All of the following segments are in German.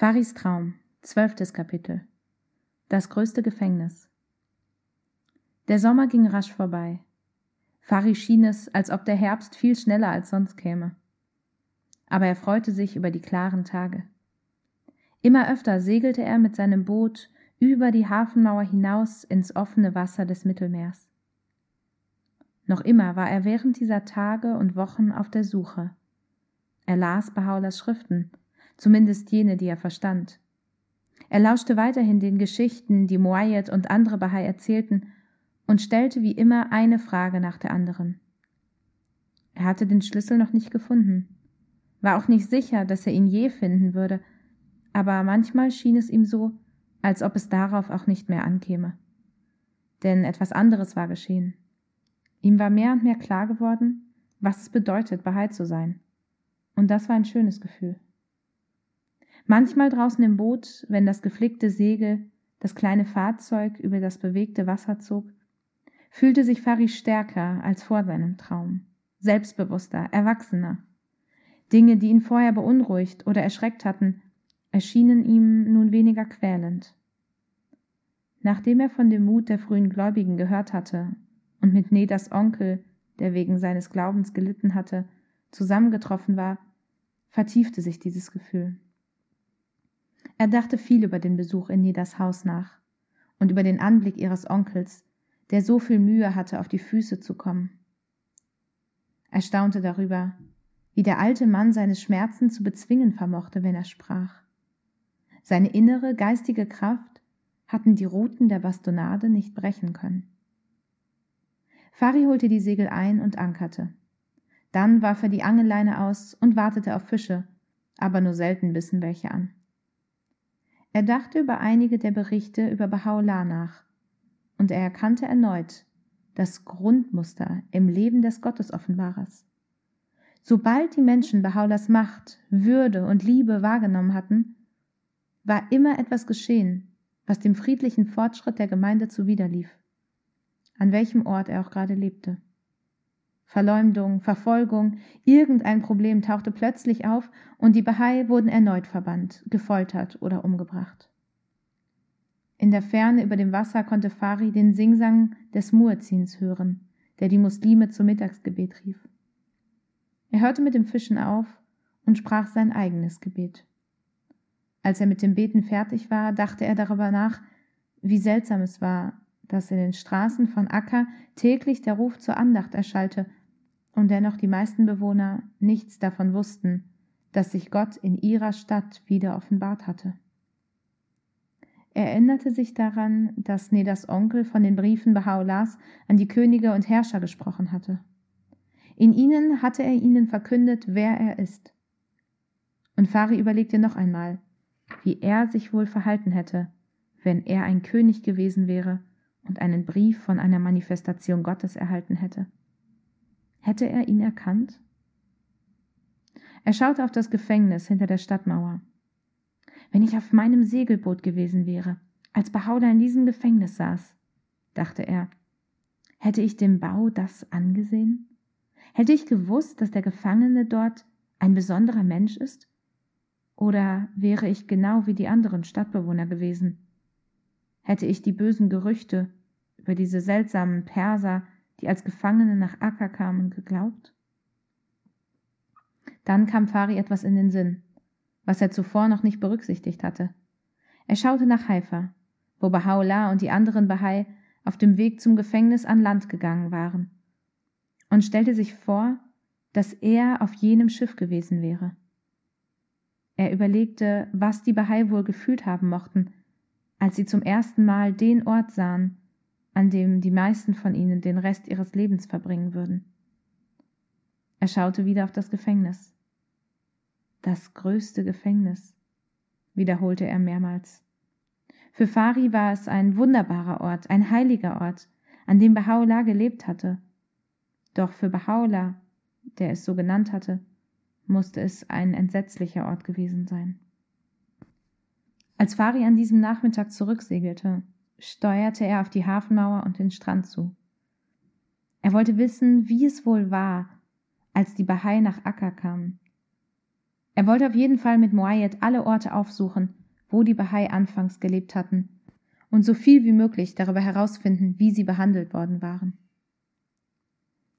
Faris Traum, zwölftes Kapitel. Das größte Gefängnis. Der Sommer ging rasch vorbei. Fari schien es, als ob der Herbst viel schneller als sonst käme. Aber er freute sich über die klaren Tage. Immer öfter segelte er mit seinem Boot über die Hafenmauer hinaus ins offene Wasser des Mittelmeers. Noch immer war er während dieser Tage und Wochen auf der Suche. Er las Bahaulas Schriften, zumindest jene, die er verstand. Er lauschte weiterhin den Geschichten, die Moayed und andere Bahai erzählten, und stellte wie immer eine Frage nach der anderen. Er hatte den Schlüssel noch nicht gefunden, war auch nicht sicher, dass er ihn je finden würde, aber manchmal schien es ihm so, als ob es darauf auch nicht mehr ankäme. Denn etwas anderes war geschehen. Ihm war mehr und mehr klar geworden, was es bedeutet, Bahai zu sein. Und das war ein schönes Gefühl. Manchmal draußen im Boot, wenn das geflickte Segel, das kleine Fahrzeug über das bewegte Wasser zog, fühlte sich Fari stärker als vor seinem Traum, selbstbewusster, erwachsener. Dinge, die ihn vorher beunruhigt oder erschreckt hatten, erschienen ihm nun weniger quälend. Nachdem er von dem Mut der frühen Gläubigen gehört hatte und mit Nedas Onkel, der wegen seines Glaubens gelitten hatte, zusammengetroffen war, vertiefte sich dieses Gefühl. Er dachte viel über den Besuch in Nedas Haus nach und über den Anblick ihres Onkels, der so viel Mühe hatte, auf die Füße zu kommen. Er staunte darüber, wie der alte Mann seine Schmerzen zu bezwingen vermochte, wenn er sprach. Seine innere geistige Kraft hatten die Ruten der Bastonade nicht brechen können. Fari holte die Segel ein und ankerte. Dann warf er die Angelleine aus und wartete auf Fische, aber nur selten bissen welche an. Er dachte über einige der Berichte über Baha'u'llah nach, und er erkannte erneut das Grundmuster im Leben des Gottesoffenbarers. Sobald die Menschen Baha'u'llahs Macht, Würde und Liebe wahrgenommen hatten, war immer etwas geschehen, was dem friedlichen Fortschritt der Gemeinde zuwiderlief, an welchem Ort er auch gerade lebte. Verleumdung, Verfolgung, irgendein Problem tauchte plötzlich auf und die Bahai wurden erneut verbannt, gefoltert oder umgebracht. In der Ferne über dem Wasser konnte Fari den Singsang des Muezzins hören, der die Muslime zum Mittagsgebet rief. Er hörte mit dem Fischen auf und sprach sein eigenes Gebet. Als er mit dem Beten fertig war, dachte er darüber nach, wie seltsam es war, dass in den Straßen von Akka täglich der Ruf zur Andacht erschallte und dennoch die meisten Bewohner nichts davon wussten, dass sich Gott in ihrer Stadt wieder offenbart hatte. Er erinnerte sich daran, dass Nedas Onkel von den Briefen Baha'u'llahs an die Könige und Herrscher gesprochen hatte. In ihnen hatte er ihnen verkündet, wer er ist. Und Fari überlegte noch einmal, wie er sich wohl verhalten hätte, wenn er ein König gewesen wäre und einen Brief von einer Manifestation Gottes erhalten hätte. Hätte er ihn erkannt? Er schaute auf das Gefängnis hinter der Stadtmauer. Wenn ich auf meinem Segelboot gewesen wäre, als Behauder in diesem Gefängnis saß, dachte er, hätte ich dem Bau das angesehen? Hätte ich gewusst, dass der Gefangene dort ein besonderer Mensch ist? Oder wäre ich genau wie die anderen Stadtbewohner gewesen? Hätte ich die bösen Gerüchte über diese seltsamen Perser die als Gefangene nach Akka kamen, geglaubt? Dann kam Fari etwas in den Sinn, was er zuvor noch nicht berücksichtigt hatte. Er schaute nach Haifa, wo Baha'u'llah und die anderen Bahai auf dem Weg zum Gefängnis an Land gegangen waren, und stellte sich vor, dass er auf jenem Schiff gewesen wäre. Er überlegte, was die Bahai wohl gefühlt haben mochten, als sie zum ersten Mal den Ort sahen, an dem die meisten von ihnen den Rest ihres Lebens verbringen würden. Er schaute wieder auf das Gefängnis. Das größte Gefängnis, wiederholte er mehrmals. Für Fari war es ein wunderbarer Ort, ein heiliger Ort, an dem Baha'u'llah gelebt hatte. Doch für Baha'u'llah, der es so genannt hatte, musste es ein entsetzlicher Ort gewesen sein. Als Fari an diesem Nachmittag zurücksegelte, steuerte er auf die Hafenmauer und den Strand zu. Er wollte wissen, wie es wohl war, als die Bahai nach Akka kamen. Er wollte auf jeden Fall mit Moayed alle Orte aufsuchen, wo die Bahai anfangs gelebt hatten, und so viel wie möglich darüber herausfinden, wie sie behandelt worden waren.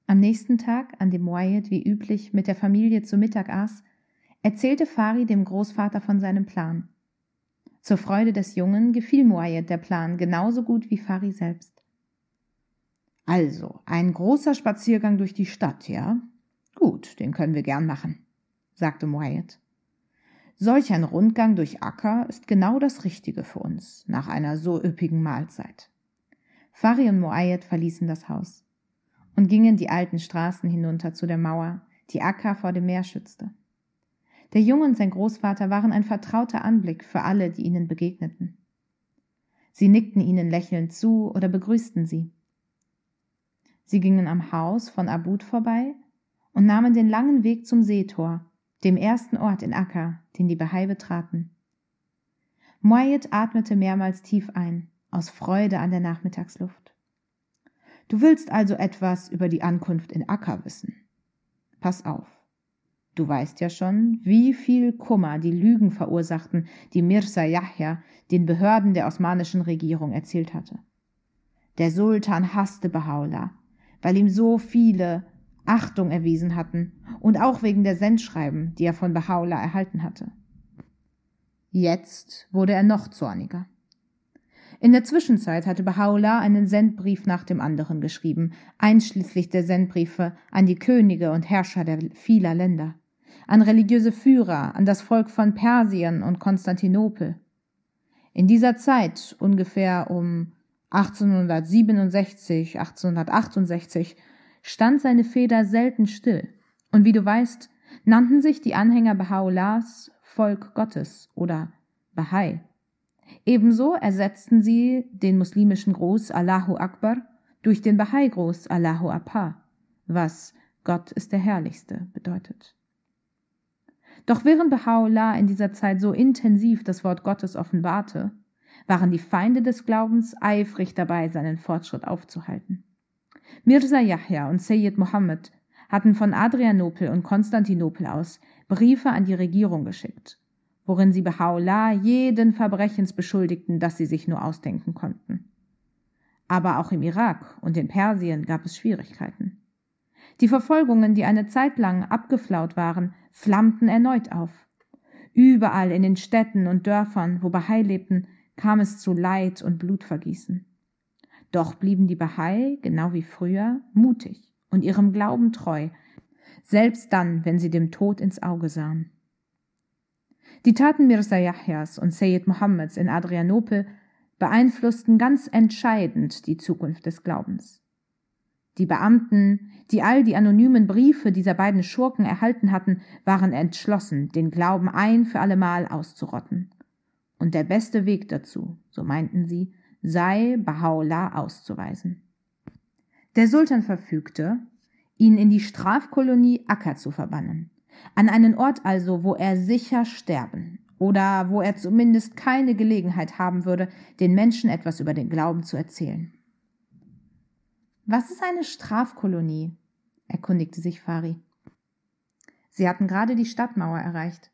Am nächsten Tag, an dem Moayed wie üblich mit der Familie zu Mittag aß, erzählte Fari dem Großvater von seinem Plan. Zur Freude des Jungen gefiel Moayed der Plan genauso gut wie Fari selbst. Also, ein großer Spaziergang durch die Stadt, ja? Gut, den können wir gern machen, sagte Moayed. Solch ein Rundgang durch Acker ist genau das Richtige für uns nach einer so üppigen Mahlzeit. Fari und Moayed verließen das Haus und gingen die alten Straßen hinunter zu der Mauer, die Acker vor dem Meer schützte. Der Junge und sein Großvater waren ein vertrauter Anblick für alle, die ihnen begegneten. Sie nickten ihnen lächelnd zu oder begrüßten sie. Sie gingen am Haus von Abud vorbei und nahmen den langen Weg zum Seetor, dem ersten Ort in Akka, den die Bahai betraten. Moayed atmete mehrmals tief ein, aus Freude an der Nachmittagsluft. Du willst also etwas über die Ankunft in Akka wissen. Pass auf. Du weißt ja schon, wie viel Kummer die Lügen verursachten, die Mirza Yahya den Behörden der osmanischen Regierung erzählt hatte. Der Sultan hasste Bahá'u'lláh, weil ihm so viele Achtung erwiesen hatten und auch wegen der Sendschreiben, die er von Bahá'u'lláh erhalten hatte. Jetzt wurde er noch zorniger. In der Zwischenzeit hatte Bahá'u'lláh einen Sendbrief nach dem anderen geschrieben, einschließlich der Sendbriefe an die Könige und Herrscher der vieler Länder, an religiöse Führer, an das Volk von Persien und Konstantinopel. In dieser Zeit, ungefähr um 1867, 1868, stand seine Feder selten still. Und wie du weißt, nannten sich die Anhänger Baha'u'llahs Volk Gottes oder Bahai. Ebenso ersetzten sie den muslimischen Gruß Allahu Akbar durch den Bahai-Gruß Allahu Appa, was Gott ist der Herrlichste bedeutet. Doch während Baha'u'llah in dieser Zeit so intensiv das Wort Gottes offenbarte, waren die Feinde des Glaubens eifrig dabei, seinen Fortschritt aufzuhalten. Mirza Yahya und Sayyid Mohammed hatten von Adrianopel und Konstantinopel aus Briefe an die Regierung geschickt, worin sie Baha'u'llah jeden Verbrechens beschuldigten, das sie sich nur ausdenken konnten. Aber auch im Irak und in Persien gab es Schwierigkeiten. Die Verfolgungen, die eine Zeit lang abgeflaut waren, flammten erneut auf. Überall in den Städten und Dörfern, wo Bahai lebten, kam es zu Leid und Blutvergießen. Doch blieben die Bahai, genau wie früher, mutig und ihrem Glauben treu, selbst dann, wenn sie dem Tod ins Auge sahen. Die Taten Mirza Yahyas und Sayyid Mohammeds in Adrianopel beeinflussten ganz entscheidend die Zukunft des Glaubens. Die Beamten, die all die anonymen Briefe dieser beiden Schurken erhalten hatten, waren entschlossen, den Glauben ein für allemal auszurotten. Und der beste Weg dazu, so meinten sie, sei Baha'u'llah auszuweisen. Der Sultan verfügte, ihn in die Strafkolonie Akka zu verbannen, an einen Ort also, wo er sicher sterben oder wo er zumindest keine Gelegenheit haben würde, den Menschen etwas über den Glauben zu erzählen. Was ist eine Strafkolonie? erkundigte sich Fari. Sie hatten gerade die Stadtmauer erreicht.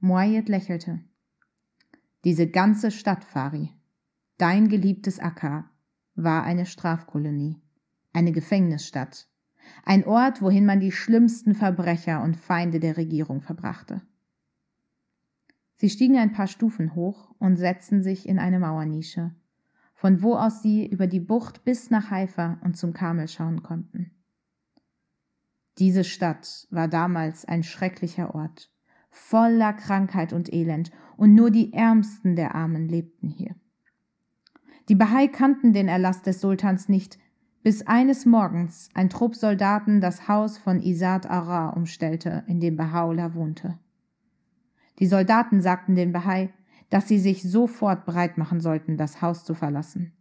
Moayed lächelte. Diese ganze Stadt, Fari, Dein geliebtes Akka war eine Strafkolonie, eine Gefängnisstadt, ein Ort, wohin man die schlimmsten Verbrecher und Feinde der Regierung verbrachte. Sie stiegen ein paar Stufen hoch und setzten sich in eine Mauernische, von wo aus sie über die Bucht bis nach Haifa und zum Kamel schauen konnten. Diese Stadt war damals ein schrecklicher Ort, voller Krankheit und Elend, und nur die Ärmsten der Armen lebten hier. Die Bahai kannten den Erlass des Sultans nicht, bis eines Morgens ein Trupp Soldaten das Haus von Isad Ara umstellte, in dem Baha'u'llah wohnte. Die Soldaten sagten den Bahai, dass sie sich sofort bereit machen sollten, das Haus zu verlassen.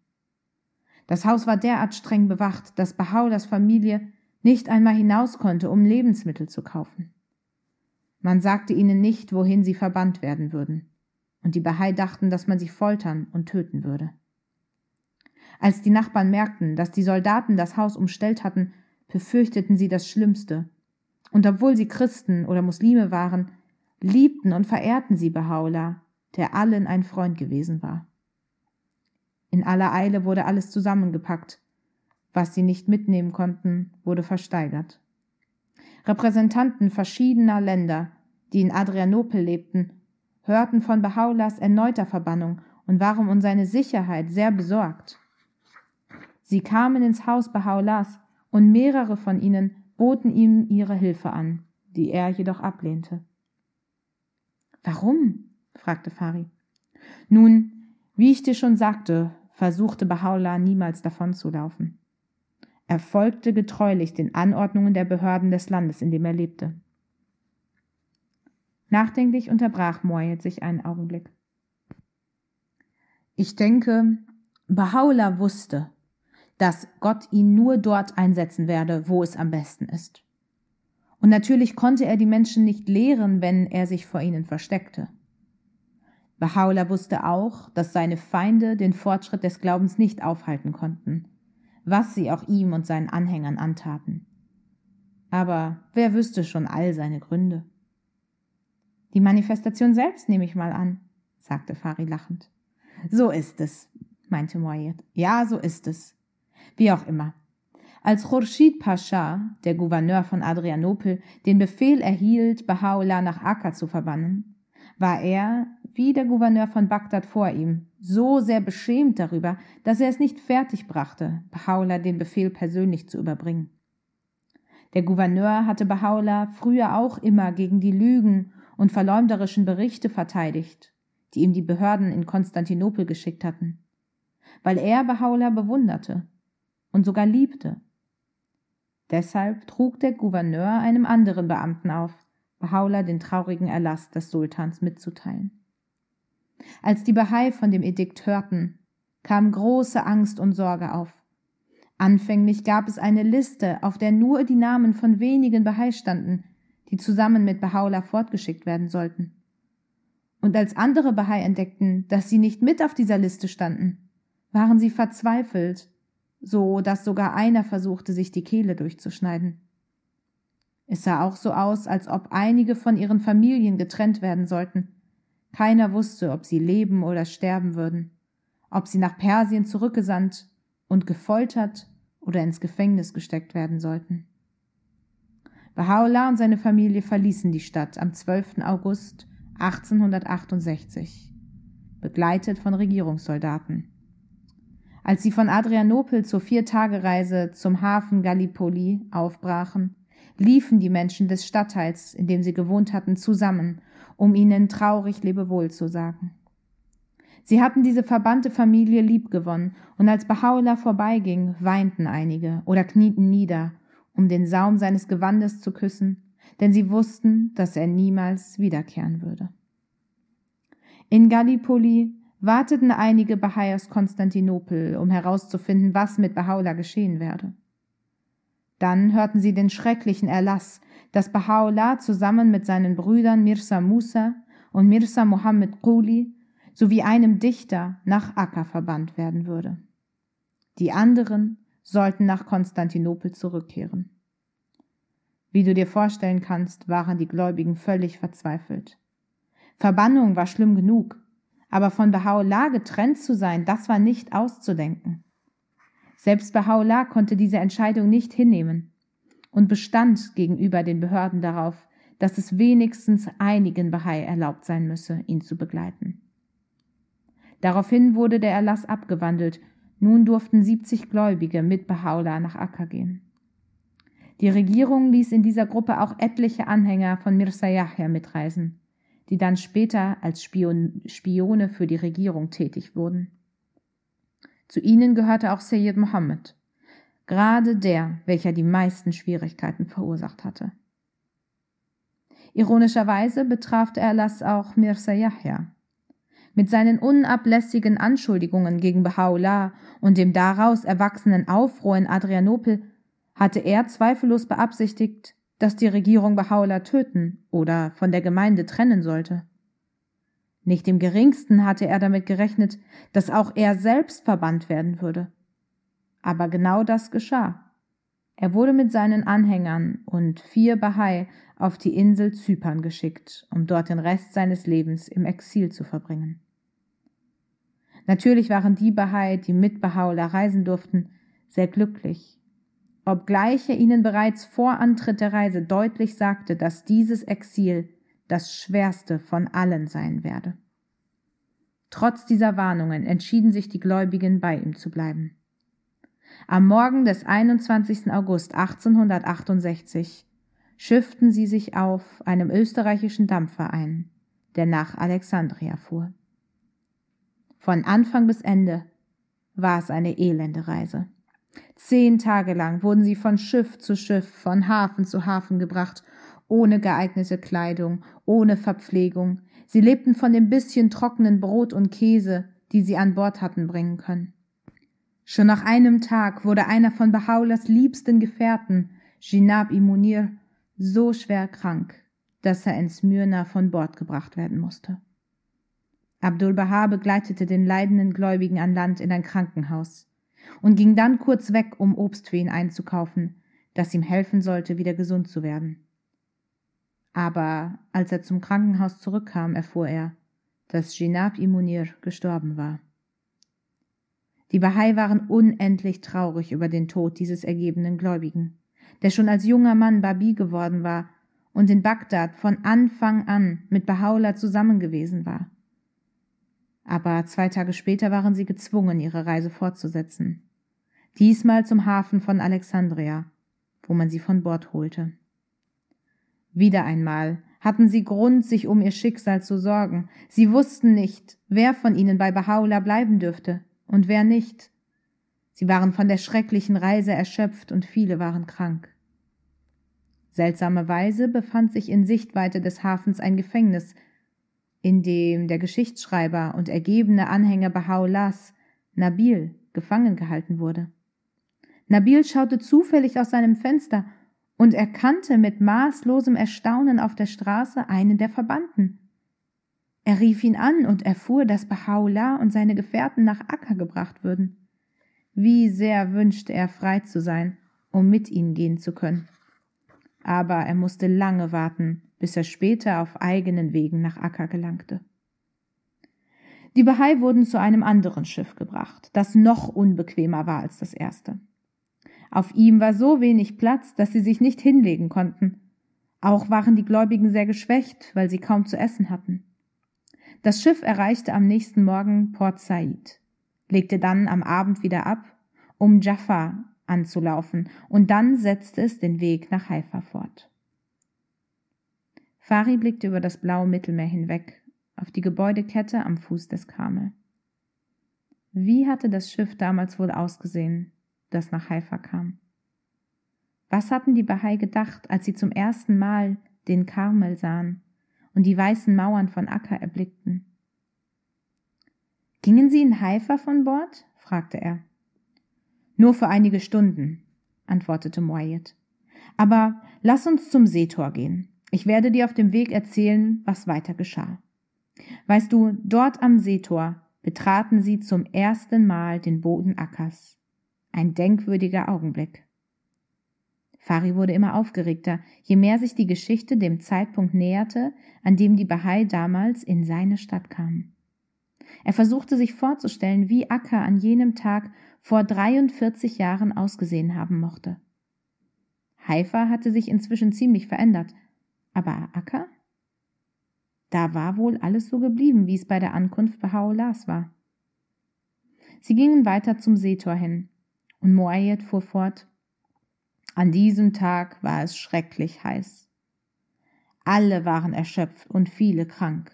Das Haus war derart streng bewacht, dass Baha'u'llahs Familie nicht einmal hinaus konnte, um Lebensmittel zu kaufen. Man sagte ihnen nicht, wohin sie verbannt werden würden, und die Bahai dachten, dass man sie foltern und töten würde. Als die Nachbarn merkten, dass die Soldaten das Haus umstellt hatten, befürchteten sie das Schlimmste. Und obwohl sie Christen oder Muslime waren, liebten und verehrten sie Bahá'u'lláh, der allen ein Freund gewesen war. In aller Eile wurde alles zusammengepackt. Was sie nicht mitnehmen konnten, wurde versteigert. Repräsentanten verschiedener Länder, die in Adrianopel lebten, hörten von Bahaulas erneuter Verbannung und waren um seine Sicherheit sehr besorgt. Sie kamen ins Haus Bahaulas und mehrere von ihnen boten ihm ihre Hilfe an, die er jedoch ablehnte. Warum? Fragte Fari. Nun, wie ich dir schon sagte, versuchte Bahá'u'lláh niemals davonzulaufen. Er folgte getreulich den Anordnungen der Behörden des Landes, in dem er lebte. Nachdenklich unterbrach Moyet sich einen Augenblick. Ich denke, Bahá'u'lláh wusste, dass Gott ihn nur dort einsetzen werde, wo es am besten ist. Und natürlich konnte er die Menschen nicht lehren, wenn er sich vor ihnen versteckte. Bahá'u'lláh wusste auch, dass seine Feinde den Fortschritt des Glaubens nicht aufhalten konnten, was sie auch ihm und seinen Anhängern antaten. Aber wer wüsste schon all seine Gründe? Die Manifestation selbst nehme ich mal an, sagte Fari lachend. So ist es, meinte Moyet. Ja, so ist es. Wie auch immer. Als Khurshid Pascha, der Gouverneur von Adrianopel, den Befehl erhielt, Baha'u'llah nach Akka zu verbannen, war er, wie der Gouverneur von Bagdad vor ihm, so sehr beschämt darüber, dass er es nicht fertig brachte, Baha'u'llah den Befehl persönlich zu überbringen. Der Gouverneur hatte Baha'u'llah früher auch immer gegen die Lügen und verleumderischen Berichte verteidigt, die ihm die Behörden in Konstantinopel geschickt hatten, weil er Baha'u'llah bewunderte und sogar liebte. Deshalb trug der Gouverneur einem anderen Beamten auf, Baha'u'llah den traurigen Erlass des Sultans mitzuteilen. Als die Bahai von dem Edikt hörten, kam große Angst und Sorge auf. Anfänglich gab es eine Liste, auf der nur die Namen von wenigen Bahai standen, die zusammen mit Baha'u'llah fortgeschickt werden sollten. Und als andere Bahai entdeckten, dass sie nicht mit auf dieser Liste standen, waren sie verzweifelt, so dass sogar einer versuchte, sich die Kehle durchzuschneiden. Es sah auch so aus, als ob einige von ihren Familien getrennt werden sollten. Keiner wusste, ob sie leben oder sterben würden, ob sie nach Persien zurückgesandt und gefoltert oder ins Gefängnis gesteckt werden sollten. Baha'u'llah und seine Familie verließen die Stadt am 12. August 1868, begleitet von Regierungssoldaten. Als sie von Adrianopel zur Viertagereise zum Hafen Gallipoli aufbrachen, liefen die Menschen des Stadtteils, in dem sie gewohnt hatten, zusammen, um ihnen traurig Lebewohl zu sagen. Sie hatten diese verbannte Familie liebgewonnen, und als Baha'u'llah vorbeiging, weinten einige oder knieten nieder um den Saum seines Gewandes zu küssen, denn sie wussten, dass er niemals wiederkehren würde. In Gallipoli warteten einige Bahai aus Konstantinopel, um herauszufinden, was mit Baha'u'llah geschehen werde. Dann hörten sie den schrecklichen Erlass, dass Baha'u'llah zusammen mit seinen Brüdern Mirza Musa und Mirza Mohammed Quli sowie einem Dichter nach Akka verbannt werden würde. Die anderen sollten nach Konstantinopel zurückkehren. Wie du dir vorstellen kannst, waren die Gläubigen völlig verzweifelt. Verbannung war schlimm genug, aber von Baha'u'llah getrennt zu sein, das war nicht auszudenken. Selbst Baha'u'llah konnte diese Entscheidung nicht hinnehmen und bestand gegenüber den Behörden darauf, dass es wenigstens einigen Bahai erlaubt sein müsse, ihn zu begleiten. Daraufhin wurde der Erlass abgewandelt nun durften 70 Gläubige mit Baha'u'llah nach Akka gehen. Die Regierung ließ in dieser Gruppe auch etliche Anhänger von Mirza Yahya mitreisen, die dann später als Spion Spione für die Regierung tätig wurden. Zu ihnen gehörte auch Sayyid Mohammed, gerade der, welcher die meisten Schwierigkeiten verursacht hatte. Ironischerweise betraf der Erlass auch Mirza Yahya, mit seinen unablässigen Anschuldigungen gegen Baha'u'llah und dem daraus erwachsenen Aufruhr in Adrianopel hatte er zweifellos beabsichtigt, dass die Regierung Baha'u'llah töten oder von der Gemeinde trennen sollte. Nicht im geringsten hatte er damit gerechnet, dass auch er selbst verbannt werden würde. Aber genau das geschah. Er wurde mit seinen Anhängern und vier Bahai auf die Insel Zypern geschickt, um dort den Rest seines Lebens im Exil zu verbringen. Natürlich waren die Bahai, die mit Baha'u'llah reisen durften, sehr glücklich, obgleich er ihnen bereits vor Antritt der Reise deutlich sagte, dass dieses Exil das schwerste von allen sein werde. Trotz dieser Warnungen entschieden sich die Gläubigen, bei ihm zu bleiben. Am Morgen des 21. August 1868 schifften sie sich auf einem österreichischen Dampfer ein, der nach Alexandria fuhr. Von Anfang bis Ende war es eine elende Reise. Zehn Tage lang wurden sie von Schiff zu Schiff, von Hafen zu Hafen gebracht, ohne geeignete Kleidung, ohne Verpflegung. Sie lebten von dem bisschen trockenen Brot und Käse, die sie an Bord hatten bringen können. Schon nach einem Tag wurde einer von Bahaulas liebsten Gefährten, Jinab Imunir, so schwer krank, dass er in Smyrna von Bord gebracht werden musste. Abdul Baha begleitete den leidenden Gläubigen an Land in ein Krankenhaus und ging dann kurz weg, um Obst für ihn einzukaufen, das ihm helfen sollte, wieder gesund zu werden. Aber als er zum Krankenhaus zurückkam, erfuhr er, dass Jinab Imunir gestorben war. Die Bahai waren unendlich traurig über den Tod dieses ergebenen Gläubigen, der schon als junger Mann Babi geworden war und in Bagdad von Anfang an mit Bahá'u'lláh zusammen gewesen war. Aber zwei Tage später waren sie gezwungen, ihre Reise fortzusetzen. Diesmal zum Hafen von Alexandria, wo man sie von Bord holte. Wieder einmal hatten sie Grund, sich um ihr Schicksal zu sorgen. Sie wussten nicht, wer von ihnen bei Bahá'u'lláh bleiben dürfte und wer nicht. Sie waren von der schrecklichen Reise erschöpft und viele waren krank. Seltsamerweise befand sich in Sichtweite des Hafens ein Gefängnis, in dem der Geschichtsschreiber und ergebene Anhänger Baha'u'llahs, Nabil, gefangen gehalten wurde. Nabil schaute zufällig aus seinem Fenster und erkannte mit maßlosem Erstaunen auf der Straße einen der Verbannten. Er rief ihn an und erfuhr, dass Baha'u'llah und seine Gefährten nach Akka gebracht würden. Wie sehr wünschte er frei zu sein, um mit ihnen gehen zu können. Aber er musste lange warten, bis er später auf eigenen Wegen nach Akka gelangte. Die Bahai wurden zu einem anderen Schiff gebracht, das noch unbequemer war als das erste. Auf ihm war so wenig Platz, dass sie sich nicht hinlegen konnten. Auch waren die Gläubigen sehr geschwächt, weil sie kaum zu essen hatten. Das Schiff erreichte am nächsten Morgen Port Said, legte dann am Abend wieder ab, um Jaffa anzulaufen, und dann setzte es den Weg nach Haifa fort. Fari blickte über das blaue Mittelmeer hinweg, auf die Gebäudekette am Fuß des Kamel. Wie hatte das Schiff damals wohl ausgesehen, das nach Haifa kam? Was hatten die Bahai gedacht, als sie zum ersten Mal den Karmel sahen und die weißen Mauern von Akka erblickten? Gingen Sie in Haifa von Bord? fragte er. Nur für einige Stunden, antwortete Moayed. Aber lass uns zum Seetor gehen. Ich werde dir auf dem Weg erzählen, was weiter geschah. Weißt du, dort am Seetor betraten sie zum ersten Mal den Boden Ackers. Ein denkwürdiger Augenblick. Fari wurde immer aufgeregter, je mehr sich die Geschichte dem Zeitpunkt näherte, an dem die Bahai damals in seine Stadt kamen. Er versuchte sich vorzustellen, wie Akka an jenem Tag vor 43 Jahren ausgesehen haben mochte. Haifa hatte sich inzwischen ziemlich verändert, aber Akka? Da war wohl alles so geblieben, wie es bei der Ankunft bei war. Sie gingen weiter zum Seetor hin, und Moayed fuhr fort. An diesem Tag war es schrecklich heiß. Alle waren erschöpft und viele krank.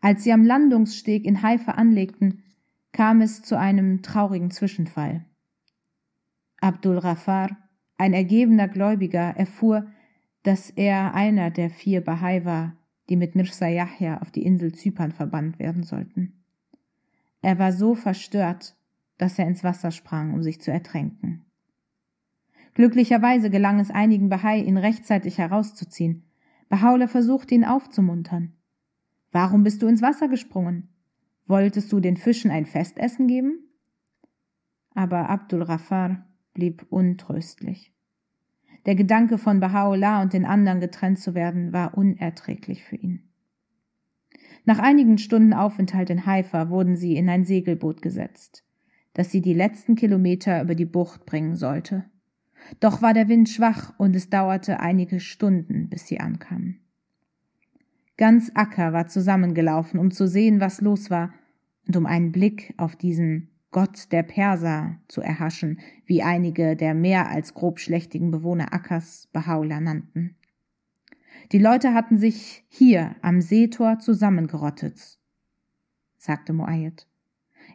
Als sie am Landungssteg in Haifa anlegten, kam es zu einem traurigen Zwischenfall. Abdul Rafar, ein ergebener Gläubiger, erfuhr, dass er einer der vier Bahai war, die mit Mirza Yahya auf die Insel Zypern verbannt werden sollten. Er war so verstört, dass er ins Wasser sprang, um sich zu ertränken. Glücklicherweise gelang es einigen Bahai, ihn rechtzeitig herauszuziehen. Bahaula versuchte ihn aufzumuntern. Warum bist du ins Wasser gesprungen? Wolltest du den Fischen ein Festessen geben? Aber Abdul Rafar blieb untröstlich. Der Gedanke von Baha'u'llah und den anderen getrennt zu werden, war unerträglich für ihn. Nach einigen Stunden Aufenthalt in Haifa wurden sie in ein Segelboot gesetzt, das sie die letzten Kilometer über die Bucht bringen sollte. Doch war der Wind schwach und es dauerte einige Stunden, bis sie ankamen. Ganz Acker war zusammengelaufen, um zu sehen, was los war, und um einen Blick auf diesen Gott der Perser zu erhaschen, wie einige der mehr als grobschlächtigen Bewohner Akkers Bahaula nannten. Die Leute hatten sich hier am Seetor zusammengerottet, sagte Moayed.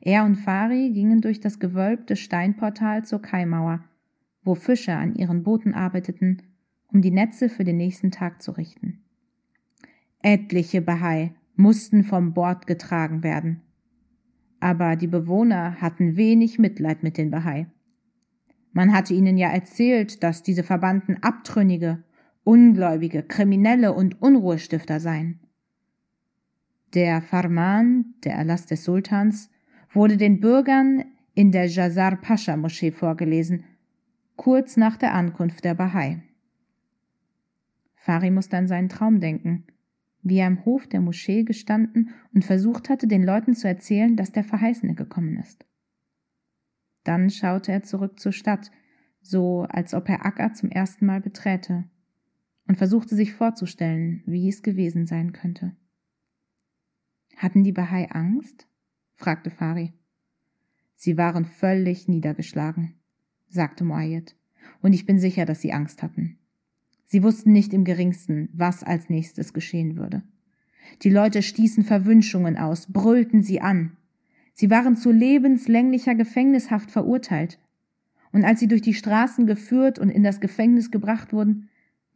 Er und Fari gingen durch das gewölbte Steinportal zur Kaimauer, wo Fischer an ihren Booten arbeiteten, um die Netze für den nächsten Tag zu richten. Etliche Bahai mussten vom Bord getragen werden. Aber die Bewohner hatten wenig Mitleid mit den Bahai. Man hatte ihnen ja erzählt, dass diese Verbanden Abtrünnige, Ungläubige, Kriminelle und Unruhestifter seien. Der Farman, der Erlass des Sultans, wurde den Bürgern in der Jazar Pascha Moschee vorgelesen, kurz nach der Ankunft der Bahai. Fari musste an seinen Traum denken wie er im Hof der Moschee gestanden und versucht hatte, den Leuten zu erzählen, dass der Verheißene gekommen ist. Dann schaute er zurück zur Stadt, so als ob er Akka zum ersten Mal beträte, und versuchte sich vorzustellen, wie es gewesen sein könnte. Hatten die Bahai Angst? Fragte Fari. Sie waren völlig niedergeschlagen, sagte Moayed, und ich bin sicher, dass sie Angst hatten. Sie wussten nicht im geringsten, was als nächstes geschehen würde. Die Leute stießen Verwünschungen aus, brüllten sie an. Sie waren zu lebenslänglicher Gefängnishaft verurteilt. Und als sie durch die Straßen geführt und in das Gefängnis gebracht wurden,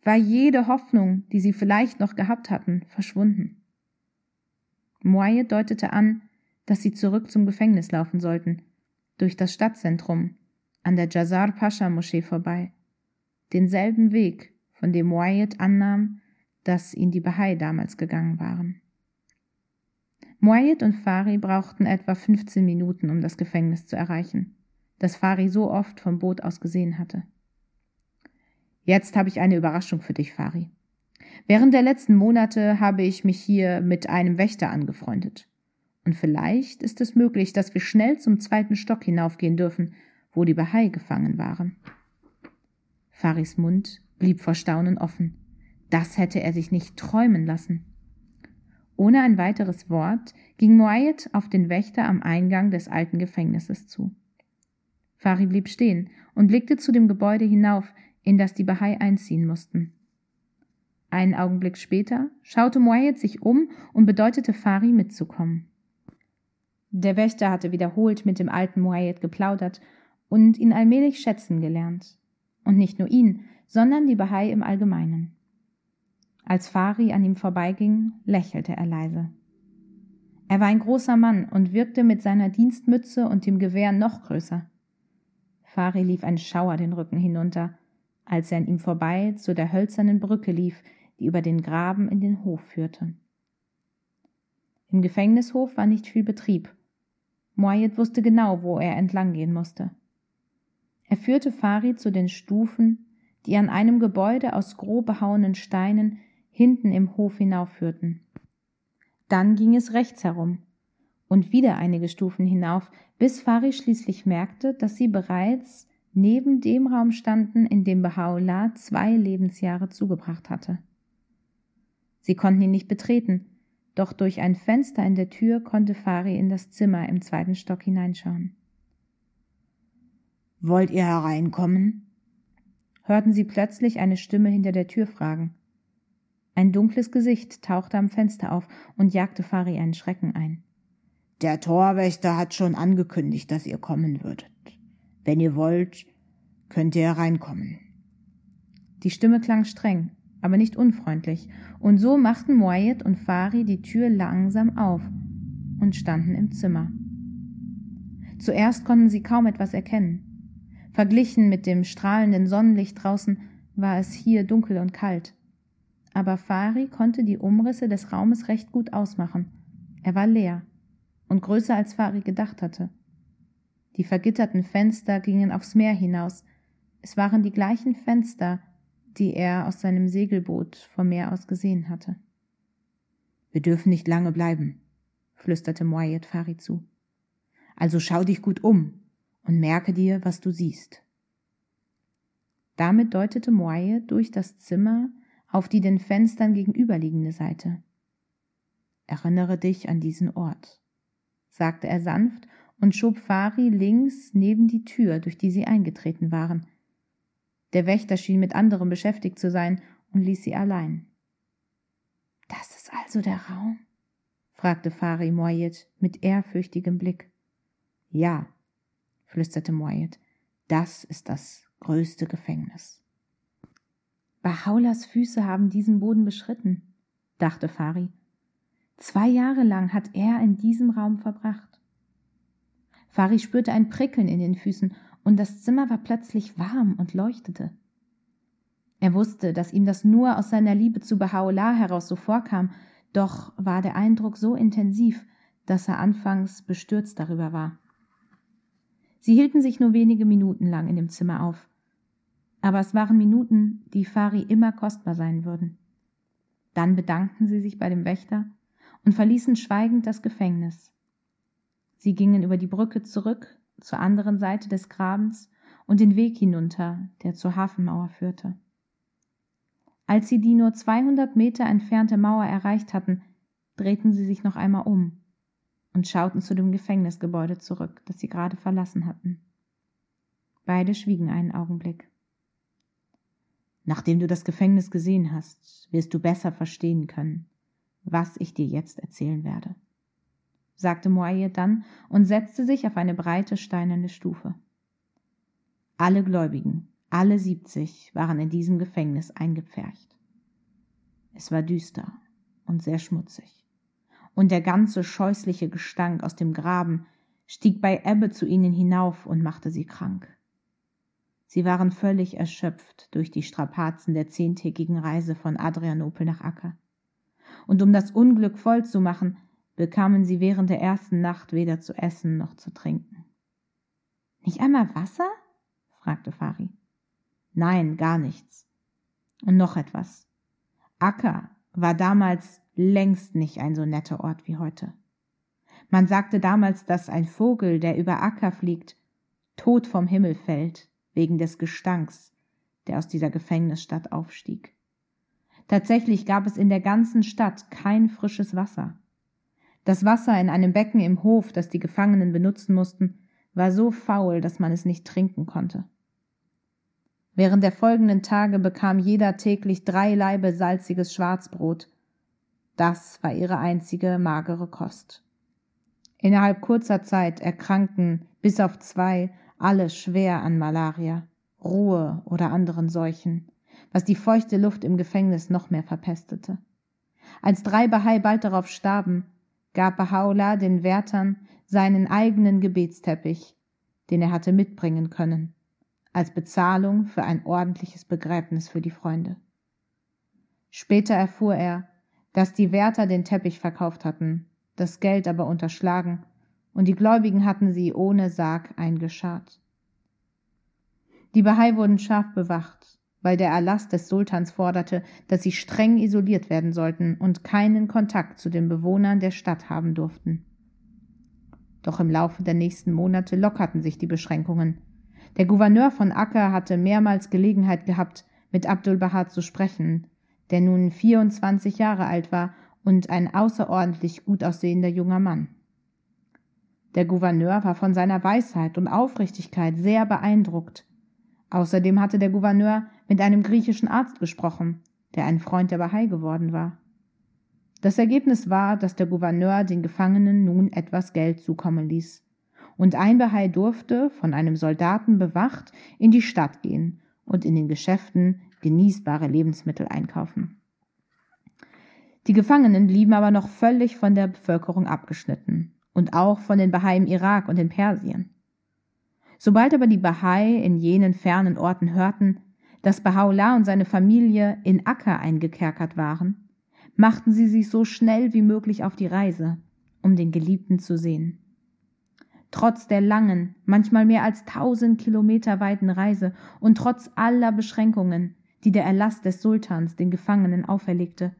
war jede Hoffnung, die sie vielleicht noch gehabt hatten, verschwunden. Moaye deutete an, dass sie zurück zum Gefängnis laufen sollten, durch das Stadtzentrum, an der Jazar Pascha Moschee vorbei, denselben Weg, von dem Wyatt annahm, dass ihn die Bahai damals gegangen waren. Wyatt und Fari brauchten etwa 15 Minuten, um das Gefängnis zu erreichen, das Fari so oft vom Boot aus gesehen hatte. Jetzt habe ich eine Überraschung für dich, Fari. Während der letzten Monate habe ich mich hier mit einem Wächter angefreundet. Und vielleicht ist es möglich, dass wir schnell zum zweiten Stock hinaufgehen dürfen, wo die Bahai gefangen waren. Faris Mund blieb vor Staunen offen. Das hätte er sich nicht träumen lassen. Ohne ein weiteres Wort ging Moayed auf den Wächter am Eingang des alten Gefängnisses zu. Fari blieb stehen und blickte zu dem Gebäude hinauf, in das die Bahai einziehen mussten. Einen Augenblick später schaute Moayed sich um und bedeutete Fari mitzukommen. Der Wächter hatte wiederholt mit dem alten Moayed geplaudert und ihn allmählich schätzen gelernt. Und nicht nur ihn, sondern die Bahai im Allgemeinen. Als Fari an ihm vorbeiging, lächelte er leise. Er war ein großer Mann und wirkte mit seiner Dienstmütze und dem Gewehr noch größer. Fari lief ein Schauer den Rücken hinunter, als er an ihm vorbei zu der hölzernen Brücke lief, die über den Graben in den Hof führte. Im Gefängnishof war nicht viel Betrieb. Moayed wusste genau, wo er entlang gehen musste. Er führte Fari zu den Stufen, die an einem Gebäude aus grob behauenen Steinen hinten im Hof hinaufführten. Dann ging es rechts herum und wieder einige Stufen hinauf, bis Fari schließlich merkte, dass sie bereits neben dem Raum standen, in dem Baha'u'llah zwei Lebensjahre zugebracht hatte. Sie konnten ihn nicht betreten, doch durch ein Fenster in der Tür konnte Fari in das Zimmer im zweiten Stock hineinschauen. Wollt ihr hereinkommen? hörten sie plötzlich eine Stimme hinter der Tür fragen. Ein dunkles Gesicht tauchte am Fenster auf und jagte Fari einen Schrecken ein. Der Torwächter hat schon angekündigt, dass ihr kommen würdet. Wenn ihr wollt, könnt ihr hereinkommen. Die Stimme klang streng, aber nicht unfreundlich, und so machten Moayed und Fari die Tür langsam auf und standen im Zimmer. Zuerst konnten sie kaum etwas erkennen. Verglichen mit dem strahlenden Sonnenlicht draußen war es hier dunkel und kalt. Aber Fari konnte die Umrisse des Raumes recht gut ausmachen. Er war leer und größer als Fari gedacht hatte. Die vergitterten Fenster gingen aufs Meer hinaus. Es waren die gleichen Fenster, die er aus seinem Segelboot vom Meer aus gesehen hatte. Wir dürfen nicht lange bleiben, flüsterte Moyet Fari zu. Also schau dich gut um und merke dir, was du siehst. Damit deutete Moye durch das Zimmer auf die den Fenstern gegenüberliegende Seite. Erinnere dich an diesen Ort, sagte er sanft und schob Fari links neben die Tür, durch die sie eingetreten waren. Der Wächter schien mit anderem beschäftigt zu sein und ließ sie allein. Das ist also der Raum? fragte Fari Moyet mit ehrfürchtigem Blick. Ja, flüsterte Moyet, das ist das größte Gefängnis. Bahaulas Füße haben diesen Boden beschritten, dachte Fari. Zwei Jahre lang hat er in diesem Raum verbracht. Fari spürte ein Prickeln in den Füßen und das Zimmer war plötzlich warm und leuchtete. Er wusste, dass ihm das nur aus seiner Liebe zu Baha'u'llah heraus so vorkam, doch war der Eindruck so intensiv, dass er anfangs bestürzt darüber war. Sie hielten sich nur wenige Minuten lang in dem Zimmer auf. Aber es waren Minuten, die Fari immer kostbar sein würden. Dann bedankten sie sich bei dem Wächter und verließen schweigend das Gefängnis. Sie gingen über die Brücke zurück zur anderen Seite des Grabens und den Weg hinunter, der zur Hafenmauer führte. Als sie die nur 200 Meter entfernte Mauer erreicht hatten, drehten sie sich noch einmal um und schauten zu dem Gefängnisgebäude zurück, das sie gerade verlassen hatten. Beide schwiegen einen Augenblick. Nachdem du das Gefängnis gesehen hast, wirst du besser verstehen können, was ich dir jetzt erzählen werde, sagte Moaye dann und setzte sich auf eine breite steinerne Stufe. Alle Gläubigen, alle siebzig, waren in diesem Gefängnis eingepfercht. Es war düster und sehr schmutzig und der ganze scheußliche Gestank aus dem Graben stieg bei Ebbe zu ihnen hinauf und machte sie krank. Sie waren völlig erschöpft durch die Strapazen der zehntägigen Reise von Adrianopel nach Acker. Und um das Unglück voll zu machen, bekamen sie während der ersten Nacht weder zu essen noch zu trinken. Nicht einmal Wasser? fragte Fari. Nein, gar nichts. Und noch etwas. Acker war damals längst nicht ein so netter Ort wie heute. Man sagte damals, dass ein Vogel, der über Acker fliegt, tot vom Himmel fällt, wegen des Gestanks, der aus dieser Gefängnisstadt aufstieg. Tatsächlich gab es in der ganzen Stadt kein frisches Wasser. Das Wasser in einem Becken im Hof, das die Gefangenen benutzen mussten, war so faul, dass man es nicht trinken konnte. Während der folgenden Tage bekam jeder täglich drei Laibe salziges Schwarzbrot das war ihre einzige magere Kost. Innerhalb kurzer Zeit erkrankten bis auf zwei alle schwer an Malaria, Ruhe oder anderen Seuchen, was die feuchte Luft im Gefängnis noch mehr verpestete. Als drei Bahai bald darauf starben, gab Baha'u'llah den Wärtern seinen eigenen Gebetsteppich, den er hatte mitbringen können, als Bezahlung für ein ordentliches Begräbnis für die Freunde. Später erfuhr er, dass die Wärter den Teppich verkauft hatten, das Geld aber unterschlagen, und die Gläubigen hatten sie ohne Sarg eingescharrt. Die Bahai wurden scharf bewacht, weil der Erlass des Sultans forderte, dass sie streng isoliert werden sollten und keinen Kontakt zu den Bewohnern der Stadt haben durften. Doch im Laufe der nächsten Monate lockerten sich die Beschränkungen. Der Gouverneur von Akka hatte mehrmals Gelegenheit gehabt, mit Abdul Bahar zu sprechen, der nun 24 Jahre alt war und ein außerordentlich gut aussehender junger Mann. Der Gouverneur war von seiner Weisheit und Aufrichtigkeit sehr beeindruckt. Außerdem hatte der Gouverneur mit einem griechischen Arzt gesprochen, der ein Freund der Bahai geworden war. Das Ergebnis war, dass der Gouverneur den Gefangenen nun etwas Geld zukommen ließ. Und ein Bahai durfte, von einem Soldaten bewacht, in die Stadt gehen und in den Geschäften genießbare Lebensmittel einkaufen. Die Gefangenen blieben aber noch völlig von der Bevölkerung abgeschnitten und auch von den Bahai im Irak und in Persien. Sobald aber die Bahai in jenen fernen Orten hörten, dass Baha'u'llah und seine Familie in Akka eingekerkert waren, machten sie sich so schnell wie möglich auf die Reise, um den Geliebten zu sehen. Trotz der langen, manchmal mehr als tausend Kilometer weiten Reise und trotz aller Beschränkungen die der Erlass des Sultans den Gefangenen auferlegte,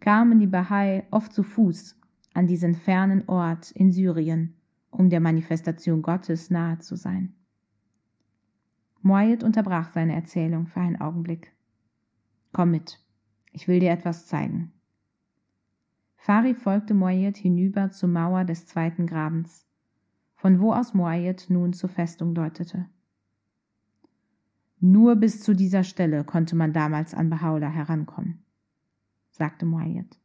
kamen die Bahai oft zu Fuß an diesen fernen Ort in Syrien, um der Manifestation Gottes nahe zu sein. Moayed unterbrach seine Erzählung für einen Augenblick. Komm mit, ich will dir etwas zeigen. Fari folgte Moayed hinüber zur Mauer des zweiten Grabens, von wo aus Moayed nun zur Festung deutete. Nur bis zu dieser Stelle konnte man damals an Bahá'u'lláh herankommen, sagte Moayed.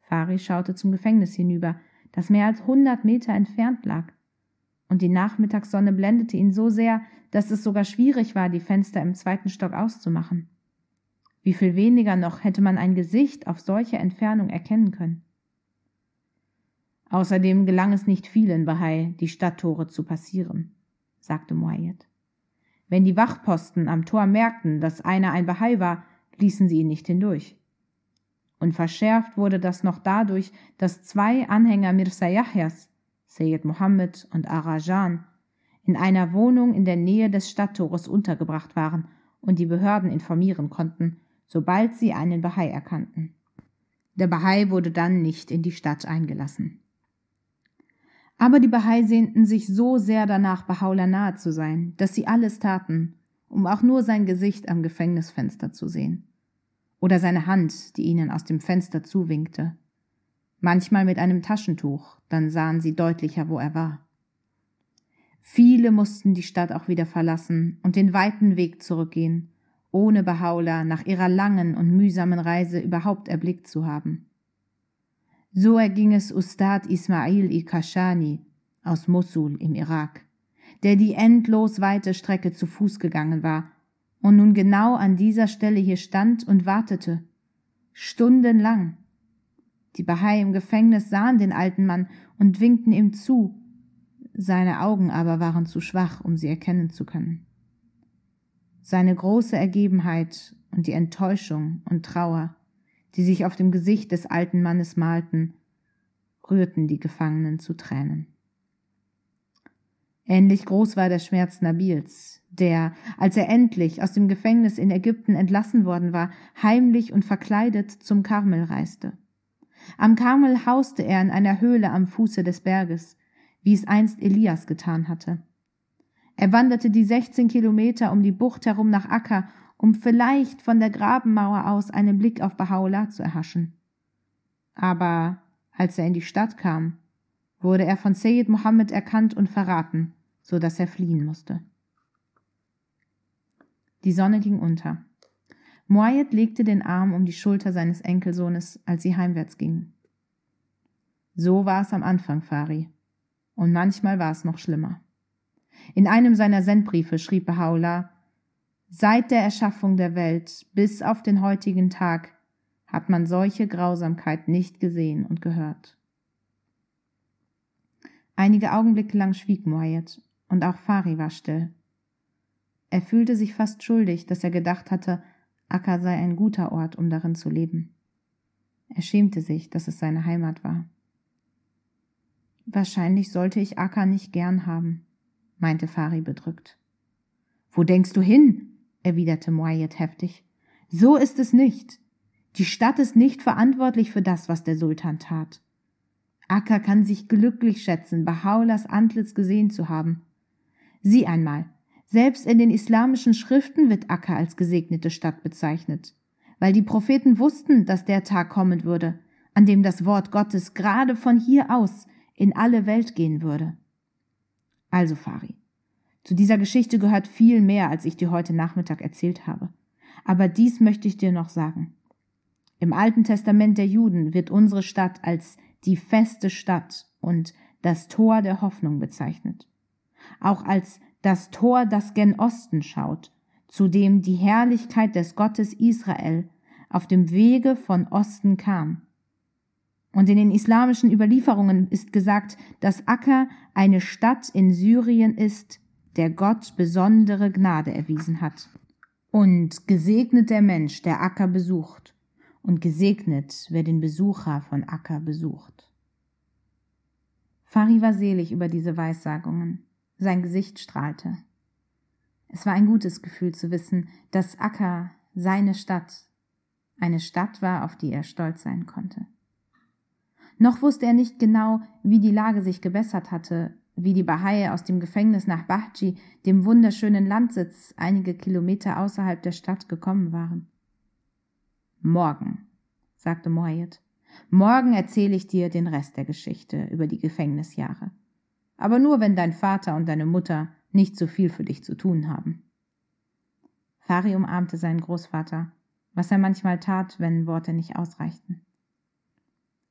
Fari schaute zum Gefängnis hinüber, das mehr als hundert Meter entfernt lag, und die Nachmittagssonne blendete ihn so sehr, dass es sogar schwierig war, die Fenster im zweiten Stock auszumachen. Wie viel weniger noch hätte man ein Gesicht auf solche Entfernung erkennen können. Außerdem gelang es nicht vielen Bahai, die Stadttore zu passieren, sagte Moayed. Wenn die Wachposten am Tor merkten, dass einer ein Bahai war, ließen sie ihn nicht hindurch. Und verschärft wurde das noch dadurch, dass zwei Anhänger Mirza Yahyas, Sayyid Mohammed und Arajan, in einer Wohnung in der Nähe des Stadttores untergebracht waren und die Behörden informieren konnten, sobald sie einen Bahai erkannten. Der Bahai wurde dann nicht in die Stadt eingelassen. Aber die Bahai sehnten sich so sehr danach, Bahá'u'lláh nahe zu sein, dass sie alles taten, um auch nur sein Gesicht am Gefängnisfenster zu sehen. Oder seine Hand, die ihnen aus dem Fenster zuwinkte. Manchmal mit einem Taschentuch, dann sahen sie deutlicher, wo er war. Viele mussten die Stadt auch wieder verlassen und den weiten Weg zurückgehen, ohne Bahá'u'lláh nach ihrer langen und mühsamen Reise überhaupt erblickt zu haben. So erging es Ustad Ismail i-Kashani aus Mosul im Irak, der die endlos weite Strecke zu Fuß gegangen war und nun genau an dieser Stelle hier stand und wartete. Stundenlang. Die Bahai im Gefängnis sahen den alten Mann und winkten ihm zu, seine Augen aber waren zu schwach, um sie erkennen zu können. Seine große Ergebenheit und die Enttäuschung und Trauer die sich auf dem Gesicht des alten Mannes malten, rührten die Gefangenen zu Tränen. Ähnlich groß war der Schmerz Nabils, der, als er endlich aus dem Gefängnis in Ägypten entlassen worden war, heimlich und verkleidet zum Karmel reiste. Am Karmel hauste er in einer Höhle am Fuße des Berges, wie es einst Elias getan hatte. Er wanderte die 16 Kilometer um die Bucht herum nach Akka um vielleicht von der Grabenmauer aus einen Blick auf Bahá'u'lláh zu erhaschen. Aber als er in die Stadt kam, wurde er von Sayyid Mohammed erkannt und verraten, so dass er fliehen musste. Die Sonne ging unter. Moayed legte den Arm um die Schulter seines Enkelsohnes, als sie heimwärts gingen. So war es am Anfang, Fari. Und manchmal war es noch schlimmer. In einem seiner Sendbriefe schrieb Bahá'u'lláh, Seit der Erschaffung der Welt bis auf den heutigen Tag hat man solche Grausamkeit nicht gesehen und gehört. Einige Augenblicke lang schwieg Moayed, und auch Fari war still. Er fühlte sich fast schuldig, dass er gedacht hatte, Akka sei ein guter Ort, um darin zu leben. Er schämte sich, dass es seine Heimat war. Wahrscheinlich sollte ich Akka nicht gern haben, meinte Fari bedrückt. Wo denkst du hin? erwiderte Moayed heftig. So ist es nicht. Die Stadt ist nicht verantwortlich für das, was der Sultan tat. Akka kann sich glücklich schätzen, Bahaulas Antlitz gesehen zu haben. Sieh einmal, selbst in den islamischen Schriften wird Akka als gesegnete Stadt bezeichnet, weil die Propheten wussten, dass der Tag kommen würde, an dem das Wort Gottes gerade von hier aus in alle Welt gehen würde. Also, Fari, zu dieser Geschichte gehört viel mehr, als ich dir heute Nachmittag erzählt habe. Aber dies möchte ich dir noch sagen. Im Alten Testament der Juden wird unsere Stadt als die feste Stadt und das Tor der Hoffnung bezeichnet. Auch als das Tor, das gen Osten schaut, zu dem die Herrlichkeit des Gottes Israel auf dem Wege von Osten kam. Und in den islamischen Überlieferungen ist gesagt, dass Akka eine Stadt in Syrien ist, der Gott besondere Gnade erwiesen hat. Und gesegnet der Mensch, der Acker besucht, und gesegnet, wer den Besucher von Acker besucht. Fari war selig über diese Weissagungen. Sein Gesicht strahlte. Es war ein gutes Gefühl zu wissen, dass Akka seine Stadt eine Stadt war, auf die er stolz sein konnte. Noch wusste er nicht genau, wie die Lage sich gebessert hatte, wie die Bahai aus dem Gefängnis nach Bahji, dem wunderschönen Landsitz einige Kilometer außerhalb der Stadt gekommen waren. Morgen, sagte Moayed, morgen erzähle ich dir den Rest der Geschichte über die Gefängnisjahre. Aber nur, wenn dein Vater und deine Mutter nicht so viel für dich zu tun haben. Fari umarmte seinen Großvater, was er manchmal tat, wenn Worte nicht ausreichten.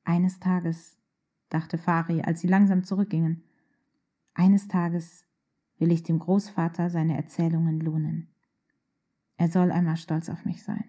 Eines Tages, dachte Fari, als sie langsam zurückgingen, eines Tages will ich dem Großvater seine Erzählungen lohnen. Er soll einmal stolz auf mich sein.